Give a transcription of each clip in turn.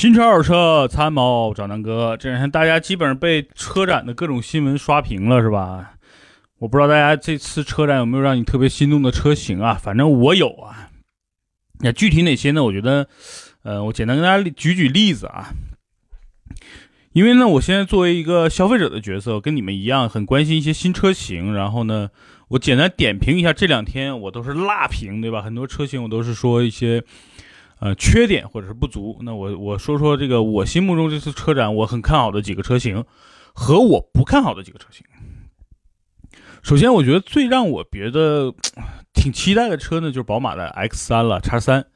新车、二手车、参谋找南哥。这两天大家基本上被车展的各种新闻刷屏了，是吧？我不知道大家这次车展有没有让你特别心动的车型啊？反正我有啊。那具体哪些呢？我觉得，呃，我简单跟大家举举例子啊。因为呢，我现在作为一个消费者的角色，跟你们一样很关心一些新车型。然后呢，我简单点评一下这两天我都是辣评，对吧？很多车型我都是说一些。呃，缺点或者是不足，那我我说说这个我心目中这次车展我很看好的几个车型，和我不看好的几个车型。首先，我觉得最让我觉得挺期待的车呢，就是宝马的 X 三了，叉三。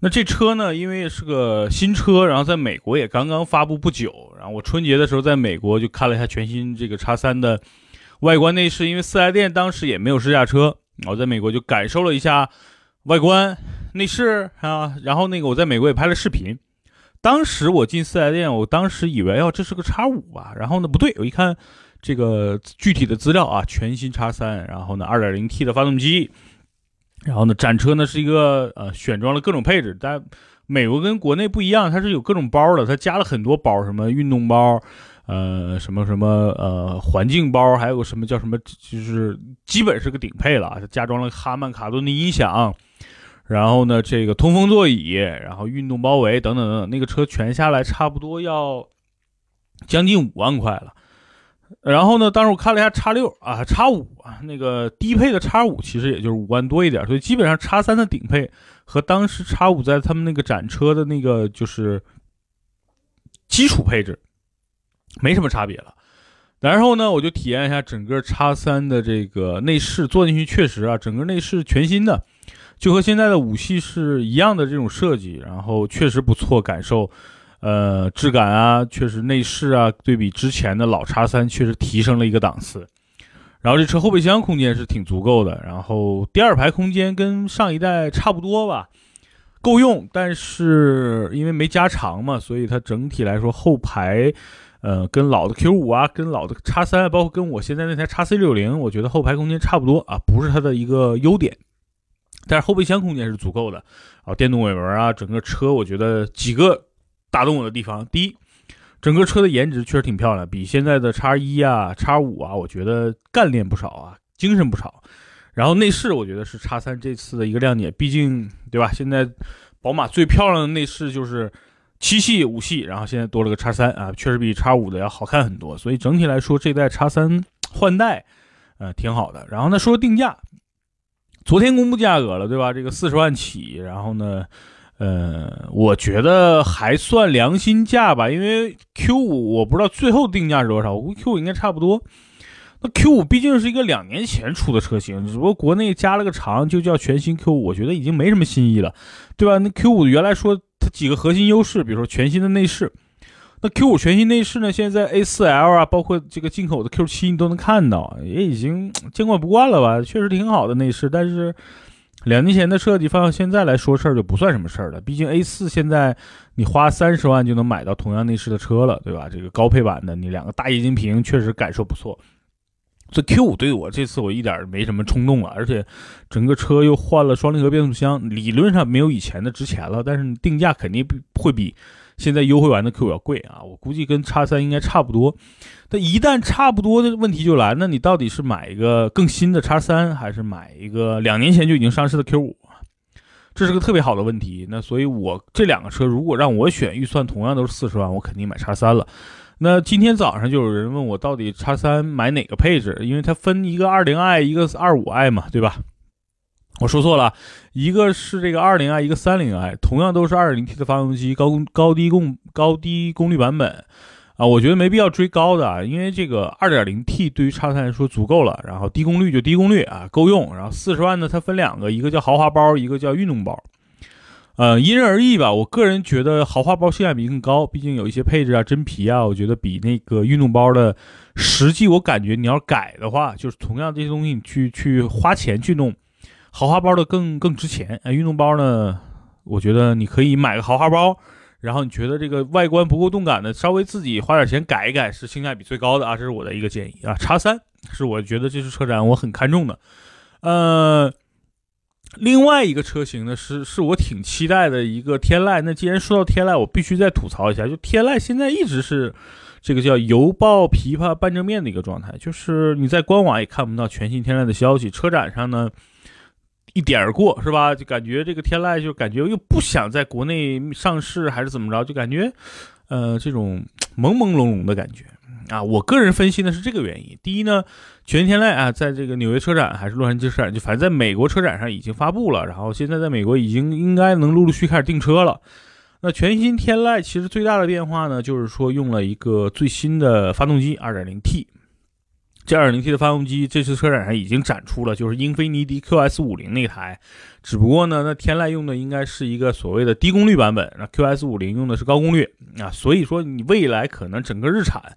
那这车呢，因为是个新车，然后在美国也刚刚发布不久，然后我春节的时候在美国就看了一下全新这个叉三的外观内饰，因为四 S 店当时也没有试驾车，我在美国就感受了一下外观。内饰啊，然后那个我在美国也拍了视频。当时我进四 S 店，我当时以为哦这是个叉五吧，然后呢不对，我一看这个具体的资料啊，全新叉三，然后呢 2.0T 的发动机，然后呢展车呢是一个呃选装了各种配置，但美国跟国内不一样，它是有各种包的，它加了很多包，什么运动包，呃什么什么呃环境包，还有个什么叫什么，就是基本是个顶配了，它加装了哈曼卡顿的音响。然后呢，这个通风座椅，然后运动包围等等等等，那个车全下来差不多要将近五万块了。然后呢，当时我看了一下叉六啊，叉五啊，那个低配的叉五其实也就是五万多一点，所以基本上叉三的顶配和当时叉五在他们那个展车的那个就是基础配置没什么差别了。然后呢，我就体验一下整个叉三的这个内饰，坐进去确实啊，整个内饰全新的。就和现在的五系是一样的这种设计，然后确实不错，感受，呃，质感啊，确实内饰啊，对比之前的老叉三确实提升了一个档次。然后这车后备箱空间是挺足够的，然后第二排空间跟上一代差不多吧，够用。但是因为没加长嘛，所以它整体来说后排，呃，跟老的 Q 五啊，跟老的叉三，包括跟我现在那台叉 C 六零，我觉得后排空间差不多啊，不是它的一个优点。但是后备箱空间是足够的，啊，电动尾门啊，整个车我觉得几个打动我的地方，第一，整个车的颜值确实挺漂亮，比现在的叉一啊、叉五啊，我觉得干练不少啊，精神不少。然后内饰我觉得是叉三这次的一个亮点，毕竟对吧？现在宝马最漂亮的内饰就是七系、五系，然后现在多了个叉三啊，确实比叉五的要好看很多。所以整体来说，这代叉三换代，呃，挺好的。然后呢，说定价。昨天公布价格了，对吧？这个四十万起，然后呢，呃，我觉得还算良心价吧，因为 Q 五我不知道最后定价是多少，我估计 Q 五应该差不多。那 Q 五毕竟是一个两年前出的车型，只不过国内加了个长，就叫全新 Q 五，我觉得已经没什么新意了，对吧？那 Q 五原来说它几个核心优势，比如说全新的内饰。那 Q 五全新内饰呢？现在 A4L 啊，包括这个进口的 Q 七，你都能看到，也已经见惯不惯了吧？确实挺好的内饰，但是两年前的设计放到现在来说事儿就不算什么事儿了。毕竟 A 四现在你花三十万就能买到同样内饰的车了，对吧？这个高配版的，你两个大液晶屏确实感受不错。这 Q 五对我这次我一点没什么冲动了，而且整个车又换了双离合变速箱，理论上没有以前的值钱了，但是定价肯定会比。现在优惠完的 Q 五要贵啊，我估计跟叉三应该差不多。但一旦差不多的问题就来，那你到底是买一个更新的叉三，还是买一个两年前就已经上市的 Q 五？这是个特别好的问题。那所以，我这两个车如果让我选，预算同样都是四十万，我肯定买叉三了。那今天早上就有人问我，到底叉三买哪个配置？因为它分一个二零 i，一个二五 i 嘛，对吧？我说错了，一个是这个二零 i，一个三零 i，同样都是二点零 T 的发动机，高高低功高低功率版本，啊，我觉得没必要追高的，因为这个二点零 T 对于叉三来说足够了，然后低功率就低功率啊，够用。然后四十万呢，它分两个，一个叫豪华包，一个叫运动包，呃，因人而异吧。我个人觉得豪华包性价比更高，毕竟有一些配置啊、真皮啊，我觉得比那个运动包的实际，我感觉你要改的话，就是同样这些东西，你去去花钱去弄。豪华包的更更值钱，哎，运动包呢？我觉得你可以买个豪华包，然后你觉得这个外观不够动感的，稍微自己花点钱改一改，是性价比最高的啊！这是我的一个建议啊。叉三是我觉得这次车展我很看重的，呃，另外一个车型呢，是是我挺期待的一个天籁。那既然说到天籁，我必须再吐槽一下，就天籁现在一直是这个叫犹抱琵琶半遮面的一个状态，就是你在官网也看不到全新天籁的消息，车展上呢一点儿过，是吧？就感觉这个天籁就感觉又不想在国内上市，还是怎么着？就感觉呃这种朦朦胧胧的感觉。啊，我个人分析呢是这个原因。第一呢，全新天籁啊，在这个纽约车展还是洛杉矶车展，就反正在美国车展上已经发布了，然后现在在美国已经应该能陆陆续开始订车了。那全新天籁其实最大的变化呢，就是说用了一个最新的发动机，2.0T。这 2.0T 的发动机这次车展上已经展出了，就是英菲尼迪 QS50 那台。只不过呢，那天籁用的应该是一个所谓的低功率版本，那 QS50 用的是高功率啊。所以说你未来可能整个日产。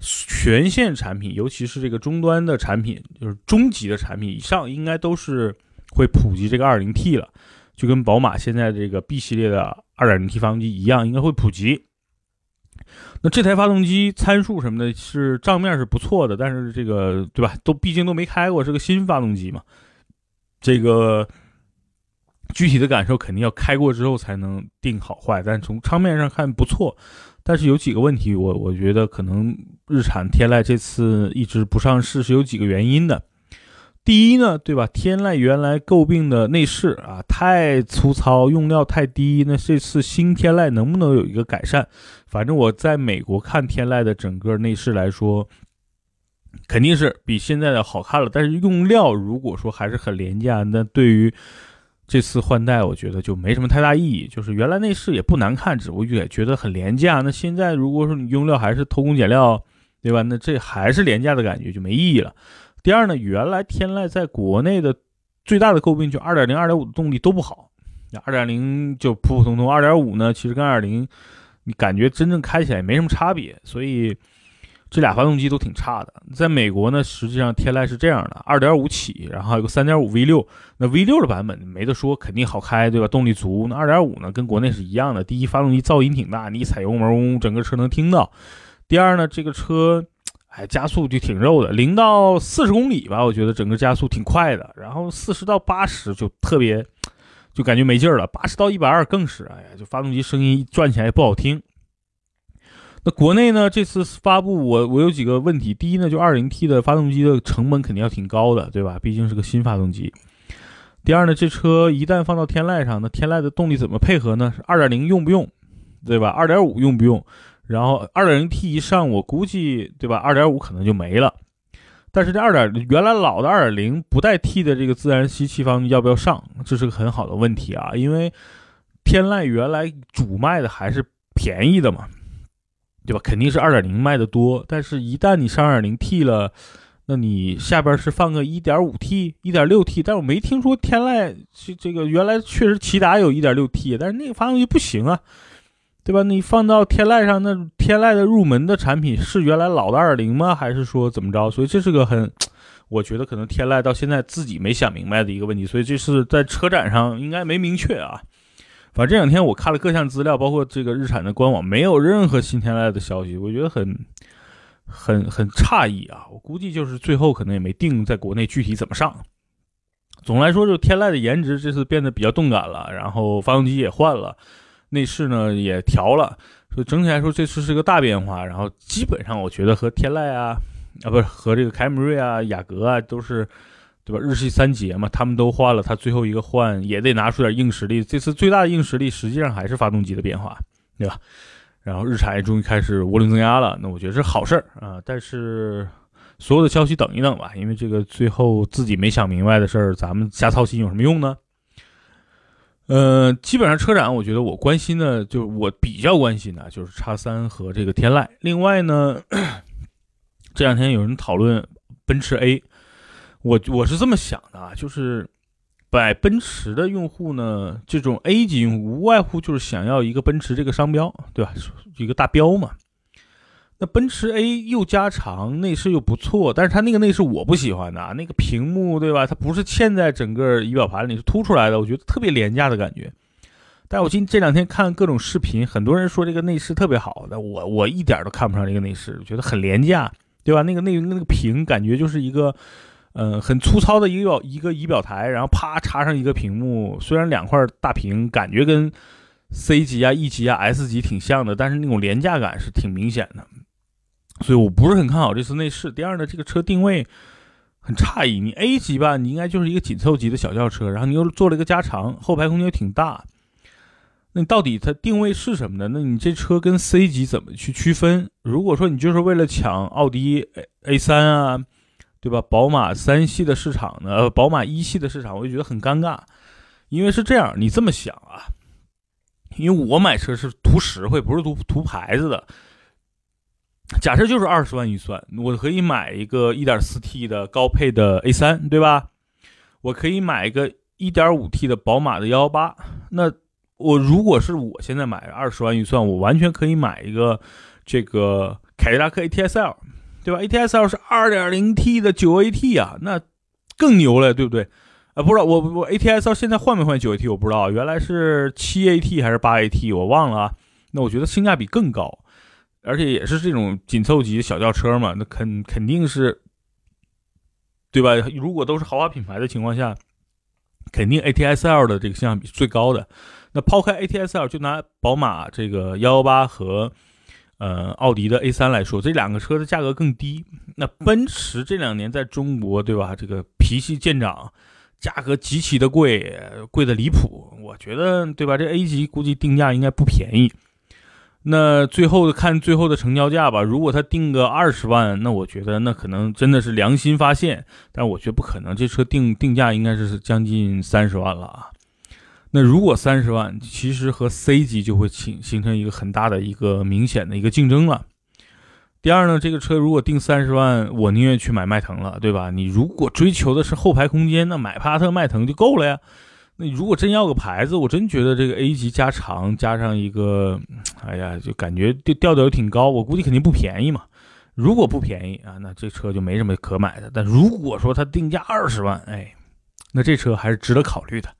全线产品，尤其是这个终端的产品，就是中级的产品以上，应该都是会普及这个 2.0T 了，就跟宝马现在这个 B 系列的 2.0T 发动机一样，应该会普及。那这台发动机参数什么的，是账面是不错的，但是这个对吧，都毕竟都没开过，是个新发动机嘛，这个具体的感受肯定要开过之后才能定好坏，但从账面上看不错。但是有几个问题，我我觉得可能日产天籁这次一直不上市是有几个原因的。第一呢，对吧？天籁原来诟病的内饰啊太粗糙，用料太低。那这次新天籁能不能有一个改善？反正我在美国看天籁的整个内饰来说，肯定是比现在的好看了。但是用料如果说还是很廉价，那对于这次换代，我觉得就没什么太大意义。就是原来内饰也不难看，只不过也觉得很廉价。那现在如果说你用料还是偷工减料，对吧？那这还是廉价的感觉，就没意义了。第二呢，原来天籁在国内的最大的诟病就2.0、2.5的动力都不好，2.0就普普通通，2.5呢其实跟2.0你感觉真正开起来没什么差别，所以。这俩发动机都挺差的，在美国呢，实际上天籁是这样的，二点五起，然后还有个三点五 V 六，那 V 六的版本没得说，肯定好开，对吧？动力足。那二点五呢，跟国内是一样的。第一，发动机噪音挺大，你一踩油门，整个车能听到。第二呢，这个车，哎，加速就挺肉的，零到四十公里吧，我觉得整个加速挺快的。然后四十到八十就特别，就感觉没劲儿了。八十到一百二更是，哎呀，就发动机声音转起来不好听。那国内呢？这次发布我我有几个问题。第一呢，就二零 T 的发动机的成本肯定要挺高的，对吧？毕竟是个新发动机。第二呢，这车一旦放到天籁上，那天籁的动力怎么配合呢？二点零用不用，对吧？二点五用不用？然后二点零 T 一上，我估计对吧？二点五可能就没了。但是这二点原来老的二点零不带 T 的这个自然吸气方要不要上？这是个很好的问题啊，因为天籁原来主卖的还是便宜的嘛。对吧？肯定是二点零卖的多，但是一旦你上二点零 T 了，那你下边是放个一点五 T、一点六 T，但我没听说天籁这这个原来确实骐达有一点六 T，但是那个发动机不行啊，对吧？你放到天籁上，那天籁的入门的产品是原来老的二点零吗？还是说怎么着？所以这是个很，我觉得可能天籁到现在自己没想明白的一个问题，所以这是在车展上应该没明确啊。反正这两天我看了各项资料，包括这个日产的官网，没有任何新天籁的消息，我觉得很很很诧异啊！我估计就是最后可能也没定在国内具体怎么上。总来说，就天籁的颜值这次变得比较动感了，然后发动机也换了，内饰呢也调了，所以整体来说这次是个大变化。然后基本上我觉得和天籁啊啊不是和这个凯美瑞啊、雅阁啊都是。对吧？日系三杰嘛，他们都换了，他最后一个换也得拿出点硬实力。这次最大的硬实力实际上还是发动机的变化，对吧？然后日产也终于开始涡轮增压了，那我觉得是好事儿啊。但是所有的消息等一等吧，因为这个最后自己没想明白的事儿，咱们瞎操心有什么用呢？呃，基本上车展，我觉得我关心的，就是我比较关心的，就是叉三和这个天籁。另外呢，这两天有人讨论奔驰 A。我我是这么想的啊，就是买奔驰的用户呢，这种 A 级用户无外乎就是想要一个奔驰这个商标，对吧？一个大标嘛。那奔驰 A 又加长，内饰又不错，但是它那个内饰我不喜欢的，那个屏幕对吧？它不是嵌在整个仪表盘里，是凸出来的，我觉得特别廉价的感觉。但我今这两天看各种视频，很多人说这个内饰特别好，的我我一点都看不上这个内饰，我觉得很廉价，对吧？那个那个那个屏感觉就是一个。嗯，很粗糙的一个一个仪表台，然后啪插上一个屏幕，虽然两块大屏，感觉跟 C 级啊、E 级啊、S 级挺像的，但是那种廉价感是挺明显的，所以我不是很看好这次内饰。第二呢，这个车定位很诧异，你 A 级吧，你应该就是一个紧凑级的小轿车，然后你又做了一个加长，后排空间又挺大。那你到底它定位是什么呢？那你这车跟 C 级怎么去区分？如果说你就是为了抢奥迪 A A 三啊，对吧？宝马三系的市场呢？宝马一系的市场，我就觉得很尴尬。因为是这样，你这么想啊？因为我买车是图实惠，不是图图牌子的。假设就是二十万预算，我可以买一个 1.4T 的高配的 A 三，对吧？我可以买一个 1.5T 的宝马的118，那。我如果是我现在买二十万预算，我完全可以买一个这个凯迪拉克 ATS-L，对吧？ATS-L 是二点零 T 的九 AT 啊，那更牛了，对不对？啊，不知道我我 ATS-L 现在换没换九 AT 我不知道，原来是七 AT 还是八 AT 我忘了啊。那我觉得性价比更高，而且也是这种紧凑级小轿车嘛，那肯肯定是，对吧？如果都是豪华品牌的情况下，肯定 ATS-L 的这个性价比是最高的。那抛开 ATS-L，就拿宝马这个幺幺八和，呃，奥迪的 A 三来说，这两个车的价格更低。那奔驰这两年在中国，对吧？这个脾气见长，价格极其的贵，贵的离谱。我觉得，对吧？这 A 级估计定价应该不便宜。那最后看最后的成交价吧。如果他定个二十万，那我觉得那可能真的是良心发现。但我觉得不可能，这车定定价应该是将近三十万了啊。那如果三十万，其实和 C 级就会形形成一个很大的一个明显的一个竞争了。第二呢，这个车如果定三十万，我宁愿去买迈腾了，对吧？你如果追求的是后排空间，那买帕萨特、迈腾就够了呀。那如果真要个牌子，我真觉得这个 A 级加长加上一个，哎呀，就感觉调调调挺高，我估计肯定不便宜嘛。如果不便宜啊，那这车就没什么可买的。但如果说它定价二十万，哎，那这车还是值得考虑的。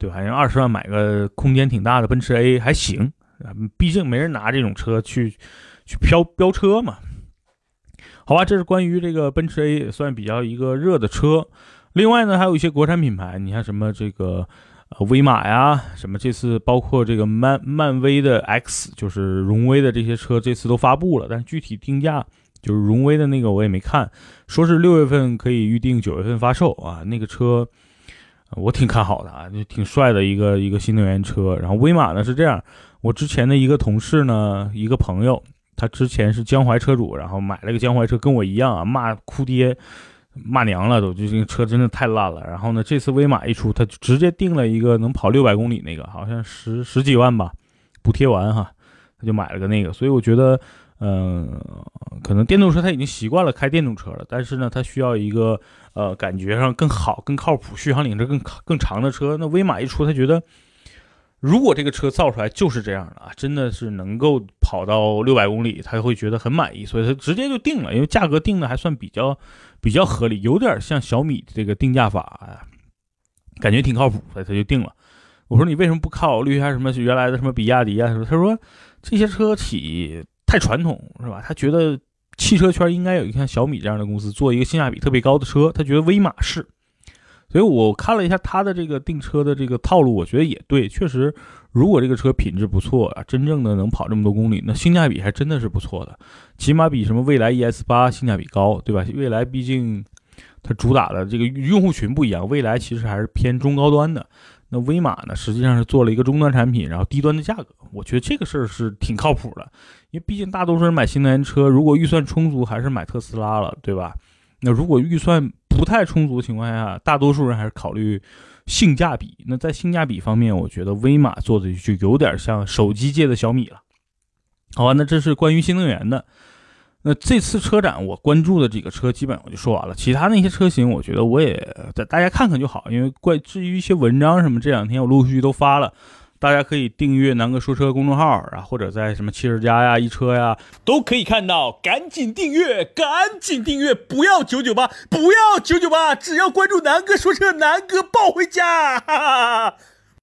对吧？因为二十万买个空间挺大的奔驰 A 还行，毕竟没人拿这种车去去飙飙车嘛。好吧，这是关于这个奔驰 A 也算比较一个热的车。另外呢，还有一些国产品牌，你看什么这个呃威马呀，什么这次包括这个漫漫威的 X，就是荣威的这些车，这次都发布了，但具体定价就是荣威的那个我也没看，说是六月份可以预定，九月份发售啊，那个车。我挺看好的啊，就挺帅的一个一个新能源车。然后威马呢是这样，我之前的一个同事呢，一个朋友，他之前是江淮车主，然后买了个江淮车，跟我一样啊，骂哭爹，骂娘了都，就这个车真的太烂了。然后呢，这次威马一出，他就直接定了一个能跑六百公里那个，好像十十几万吧，补贴完哈，他就买了个那个。所以我觉得。嗯，可能电动车他已经习惯了开电动车了，但是呢，他需要一个呃感觉上更好、更靠谱、续航里程更更长的车。那威马一出，他觉得如果这个车造出来就是这样的啊，真的是能够跑到六百公里，他会觉得很满意，所以他直接就定了，因为价格定的还算比较比较合理，有点像小米这个定价法啊，感觉挺靠谱，所以他就定了。我说你为什么不考虑一下什么原来的什么比亚迪啊？他说这些车企。太传统是吧？他觉得汽车圈应该有一个像小米这样的公司做一个性价比特别高的车，他觉得威马是。所以我看了一下他的这个订车的这个套路，我觉得也对，确实，如果这个车品质不错啊，真正的能跑这么多公里，那性价比还真的是不错的，起码比什么蔚来 ES 八性价比高，对吧？蔚来毕竟它主打的这个用户群不一样，蔚来其实还是偏中高端的。那威马呢，实际上是做了一个中端产品，然后低端的价格，我觉得这个事儿是挺靠谱的，因为毕竟大多数人买新能源车，如果预算充足，还是买特斯拉了，对吧？那如果预算不太充足的情况下，大多数人还是考虑性价比。那在性价比方面，我觉得威马做的就有点像手机界的小米了。好吧，那这是关于新能源的。那这次车展我关注的几个车基本我就说完了，其他那些车型我觉得我也大家看看就好，因为关至于一些文章什么，这两天我陆续都发了，大家可以订阅南哥说车公众号啊，或者在什么汽车家呀、一车呀都可以看到，赶紧订阅，赶紧订阅，不要九九八，不要九九八，只要关注南哥说车，南哥抱回家。哈哈